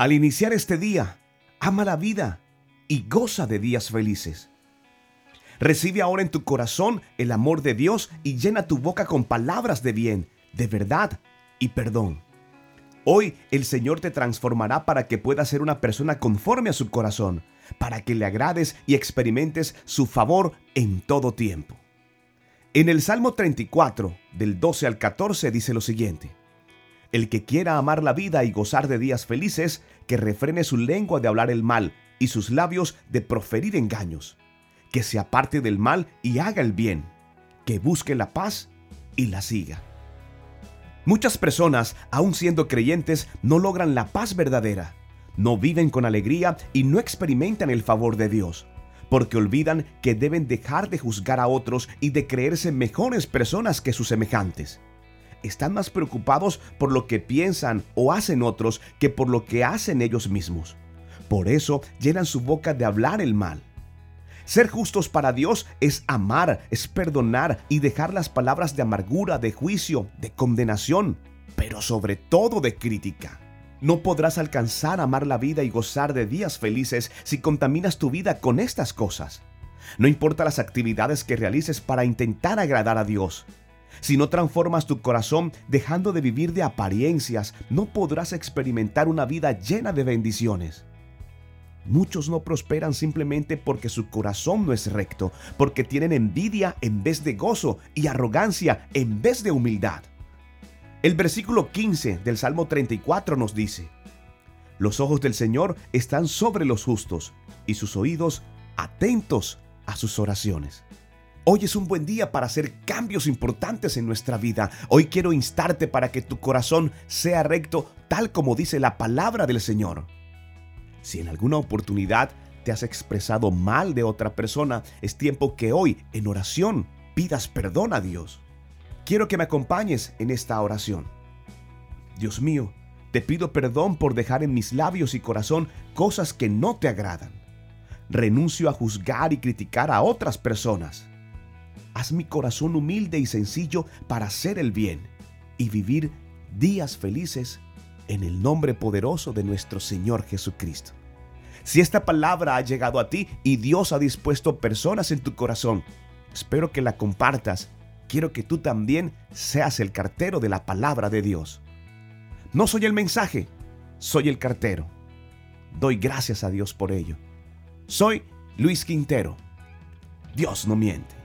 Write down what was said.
Al iniciar este día, ama la vida y goza de días felices. Recibe ahora en tu corazón el amor de Dios y llena tu boca con palabras de bien, de verdad y perdón. Hoy el Señor te transformará para que puedas ser una persona conforme a su corazón, para que le agrades y experimentes su favor en todo tiempo. En el Salmo 34, del 12 al 14, dice lo siguiente. El que quiera amar la vida y gozar de días felices, que refrene su lengua de hablar el mal y sus labios de proferir engaños. Que se aparte del mal y haga el bien. Que busque la paz y la siga. Muchas personas, aun siendo creyentes, no logran la paz verdadera. No viven con alegría y no experimentan el favor de Dios porque olvidan que deben dejar de juzgar a otros y de creerse mejores personas que sus semejantes están más preocupados por lo que piensan o hacen otros que por lo que hacen ellos mismos. Por eso llenan su boca de hablar el mal. Ser justos para Dios es amar, es perdonar y dejar las palabras de amargura, de juicio, de condenación, pero sobre todo de crítica. No podrás alcanzar a amar la vida y gozar de días felices si contaminas tu vida con estas cosas. No importa las actividades que realices para intentar agradar a Dios. Si no transformas tu corazón dejando de vivir de apariencias, no podrás experimentar una vida llena de bendiciones. Muchos no prosperan simplemente porque su corazón no es recto, porque tienen envidia en vez de gozo y arrogancia en vez de humildad. El versículo 15 del Salmo 34 nos dice, Los ojos del Señor están sobre los justos y sus oídos atentos a sus oraciones. Hoy es un buen día para hacer cambios importantes en nuestra vida. Hoy quiero instarte para que tu corazón sea recto tal como dice la palabra del Señor. Si en alguna oportunidad te has expresado mal de otra persona, es tiempo que hoy en oración pidas perdón a Dios. Quiero que me acompañes en esta oración. Dios mío, te pido perdón por dejar en mis labios y corazón cosas que no te agradan. Renuncio a juzgar y criticar a otras personas haz mi corazón humilde y sencillo para hacer el bien y vivir días felices en el nombre poderoso de nuestro Señor Jesucristo. Si esta palabra ha llegado a ti y Dios ha dispuesto personas en tu corazón, espero que la compartas. Quiero que tú también seas el cartero de la palabra de Dios. No soy el mensaje, soy el cartero. Doy gracias a Dios por ello. Soy Luis Quintero. Dios no miente.